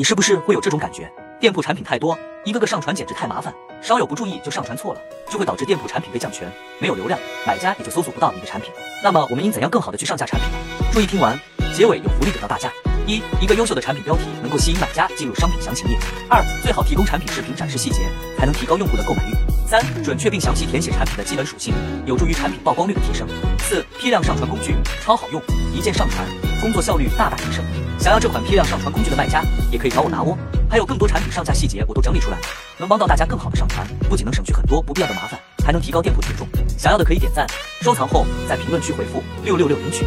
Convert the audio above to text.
你是不是会有这种感觉？店铺产品太多，一个个上传简直太麻烦，稍有不注意就上传错了，就会导致店铺产品被降权，没有流量，买家也就搜索不到你的产品。那么我们应怎样更好的去上架产品呢？注意听完，结尾有福利给到大家。一，一个优秀的产品标题能够吸引买家进入商品详情页。二，最好提供产品视频展示细节，才能提高用户的购买欲。三，准确并详细填写产品的基本属性，有助于产品曝光率的提升。四，批量上传工具超好用，一键上传，工作效率大大提升。想要这款批量上传工具的卖家，也可以找我拿哦。还有更多产品上架细节，我都整理出来了，能帮到大家更好的上传，不仅能省去很多不必要的麻烦，还能提高店铺权重。想要的可以点赞、收藏后，在评论区回复六六六领取。